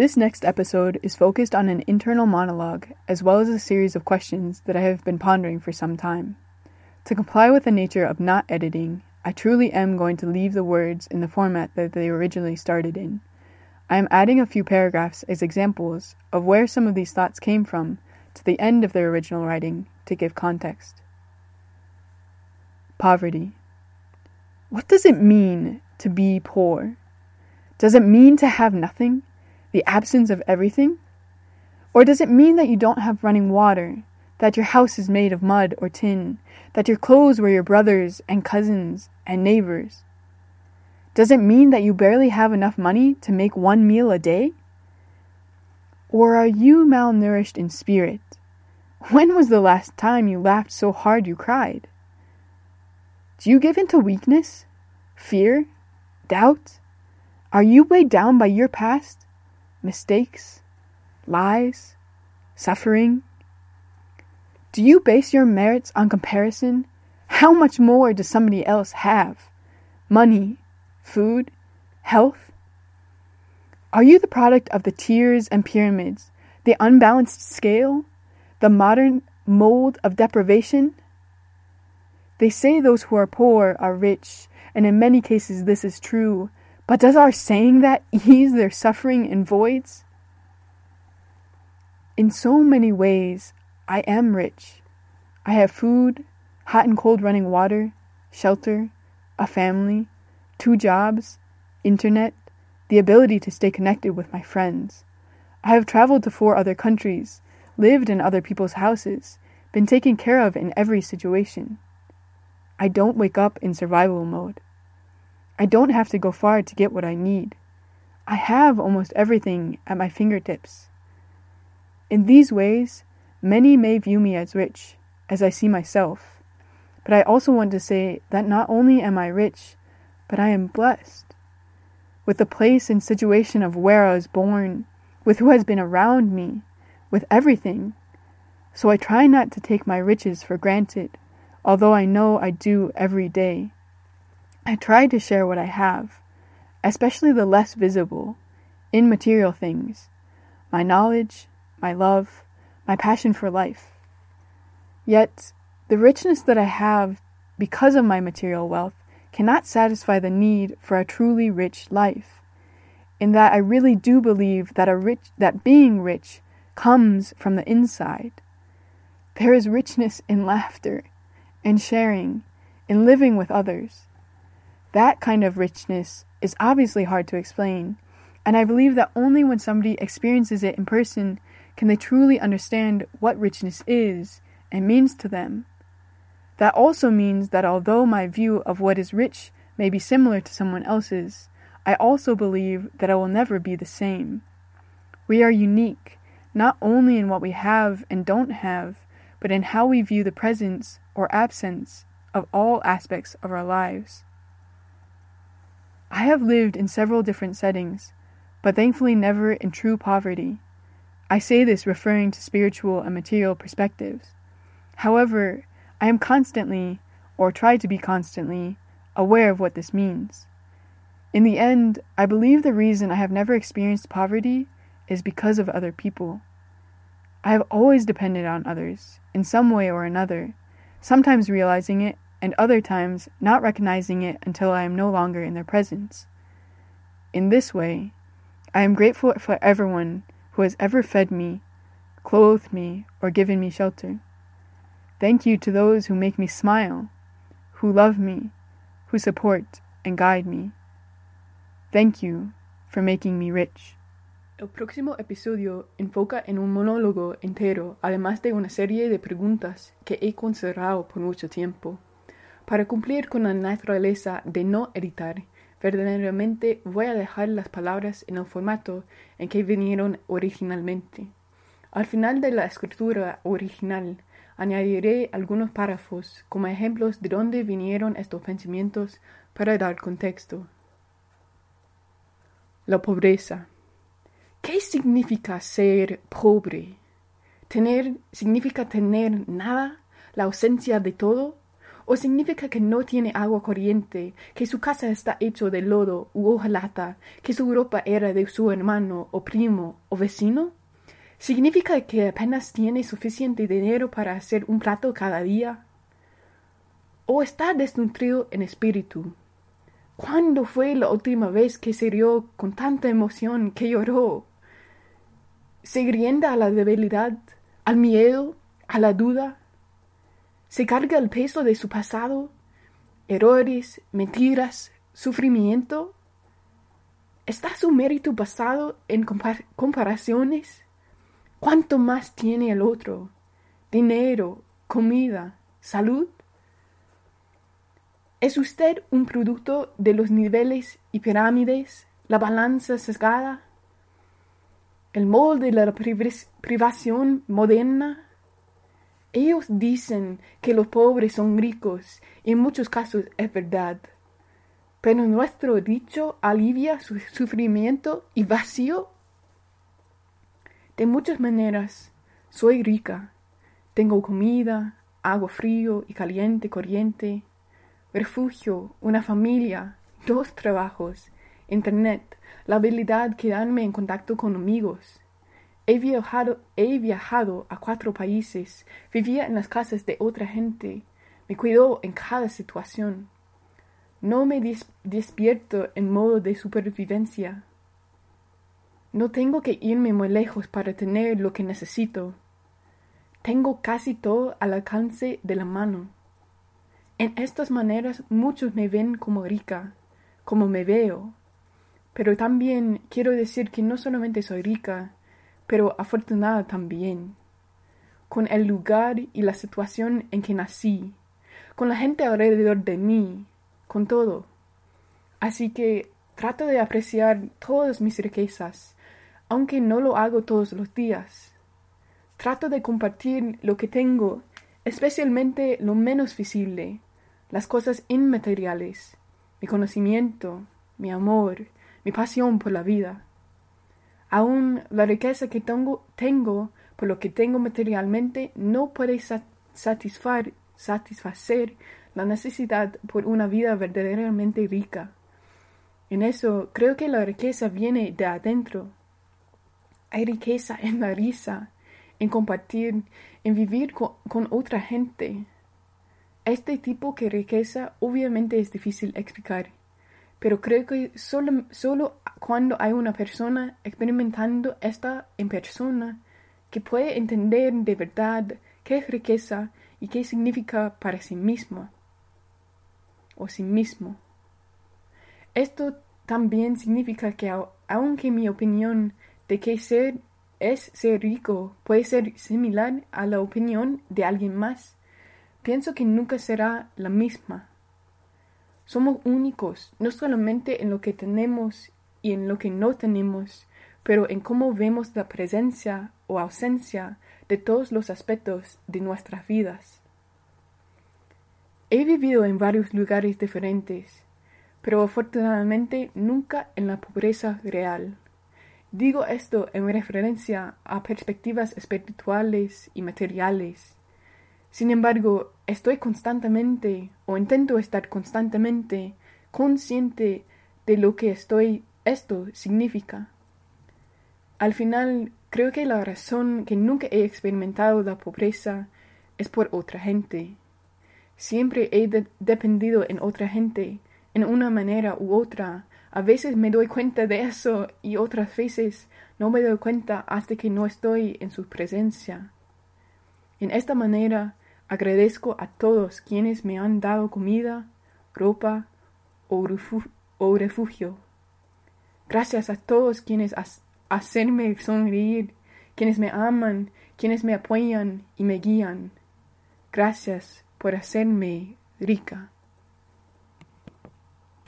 This next episode is focused on an internal monologue as well as a series of questions that I have been pondering for some time. To comply with the nature of not editing, I truly am going to leave the words in the format that they originally started in. I am adding a few paragraphs as examples of where some of these thoughts came from to the end of their original writing to give context. Poverty. What does it mean to be poor? Does it mean to have nothing? The absence of everything? Or does it mean that you don't have running water, that your house is made of mud or tin, that your clothes were your brothers and cousins and neighbors? Does it mean that you barely have enough money to make one meal a day? Or are you malnourished in spirit? When was the last time you laughed so hard you cried? Do you give in to weakness, fear, doubt? Are you weighed down by your past, mistakes, lies, suffering? Do you base your merits on comparison? How much more does somebody else have? Money, food, health? Are you the product of the tiers and pyramids, the unbalanced scale, the modern mold of deprivation? They say those who are poor are rich, and in many cases this is true, but does our saying that ease their suffering in voids? In so many ways, I am rich. I have food, hot and cold running water, shelter, a family, two jobs, internet, the ability to stay connected with my friends. I have traveled to four other countries, lived in other people's houses, been taken care of in every situation. I don't wake up in survival mode. I don't have to go far to get what I need. I have almost everything at my fingertips. In these ways, many may view me as rich, as I see myself. But I also want to say that not only am I rich, but I am blessed. With the place and situation of where I was born, with who has been around me, with everything. So I try not to take my riches for granted, although I know I do every day. I try to share what I have, especially the less visible, immaterial things my knowledge, my love, my passion for life. Yet, the richness that I have because of my material wealth cannot satisfy the need for a truly rich life. In that I really do believe that a rich that being rich comes from the inside. There is richness in laughter, in sharing, in living with others. That kind of richness is obviously hard to explain, and I believe that only when somebody experiences it in person can they truly understand what richness is and means to them. That also means that although my view of what is rich may be similar to someone else's, I also believe that I will never be the same. We are unique, not only in what we have and don't have, but in how we view the presence or absence of all aspects of our lives. I have lived in several different settings, but thankfully never in true poverty. I say this referring to spiritual and material perspectives. However, I am constantly, or try to be constantly, aware of what this means. In the end, I believe the reason I have never experienced poverty is because of other people. I have always depended on others, in some way or another, sometimes realizing it, and other times not recognizing it until I am no longer in their presence. In this way, I am grateful for everyone who has ever fed me, clothed me, or given me shelter. Thank you to those who make me smile, who love me, who support and guide me. Thank you for making me rich. El próximo episodio enfoca en un monólogo entero, además de una serie de preguntas que he considerado por mucho tiempo. Para cumplir con la naturaleza de no editar, verdaderamente voy a dejar las palabras en el formato en que vinieron originalmente. Al final de la escritura original, añadiré algunos párrafos como ejemplos de dónde vinieron estos pensamientos para dar contexto. La pobreza. ¿Qué significa ser pobre? ¿Tener significa tener nada? ¿La ausencia de todo? O significa que no tiene agua corriente, que su casa está hecho de lodo u hojalata, que su ropa era de su hermano o primo o vecino? ¿Significa que apenas tiene suficiente dinero para hacer un plato cada día? ¿O está desnutrido en espíritu? ¿Cuándo fue la última vez que se rió con tanta emoción que lloró? ¿Se grienda a la debilidad, al miedo, a la duda? ¿Se carga el peso de su pasado, errores, mentiras, sufrimiento? ¿Está su mérito basado en comparaciones? ¿Cuánto más tiene el otro? Dinero, comida, salud. ¿Es usted un producto de los niveles y pirámides, la balanza sesgada, el molde de la privación moderna? Ellos dicen que los pobres son ricos, y en muchos casos es verdad. Pero nuestro dicho alivia su sufrimiento y vacío. De muchas maneras, soy rica. Tengo comida, agua frío y caliente corriente, refugio, una familia, dos trabajos, internet, la habilidad de quedarme en contacto con amigos. He viajado, he viajado a cuatro países, vivía en las casas de otra gente, me cuidó en cada situación. No me despierto en modo de supervivencia. No tengo que irme muy lejos para tener lo que necesito. Tengo casi todo al alcance de la mano. En estas maneras muchos me ven como rica, como me veo. Pero también quiero decir que no solamente soy rica, pero afortunada también, con el lugar y la situación en que nací, con la gente alrededor de mí, con todo. Así que trato de apreciar todas mis riquezas, aunque no lo hago todos los días. Trato de compartir lo que tengo, especialmente lo menos visible, las cosas inmateriales, mi conocimiento, mi amor, mi pasión por la vida. Aún la riqueza que tengo, tengo por lo que tengo materialmente no puede satisfacer, la necesidad por una vida verdaderamente rica. En eso creo que la riqueza viene de adentro. Hay riqueza en la risa, en compartir, en vivir con, otra gente, este tipo de riqueza obviamente es difícil explicar, pero creo que solo cuando hay una persona experimentando esta en persona que puede entender de verdad qué es riqueza y qué significa para sí mismo o sí mismo. Esto también significa que aunque mi opinión de que ser es ser rico puede ser similar a la opinión de alguien más, pienso que nunca será la misma. Somos únicos, no solamente en lo que tenemos y en lo que no tenemos, pero en cómo vemos la presencia o ausencia de todos los aspectos de nuestras vidas. He vivido en varios lugares diferentes, pero afortunadamente nunca en la pobreza real. Digo esto en referencia a perspectivas espirituales y materiales sin embargo, estoy constantemente, o intento estar constantemente, consciente de lo que estoy, esto significa. Al final, creo que la razón que nunca he experimentado la pobreza es por otra gente. Siempre he dependido en otra gente, en una manera u otra. A veces me doy cuenta de eso y otras veces no me doy cuenta hasta que no estoy en su presencia. En esta manera Agradezco a todos quienes me han dado comida, ropa o, refugio. Gracias a todos quienes hacenme sonreír, quienes me aman, quienes me apoyan y me guían. Gracias por hacerme rica.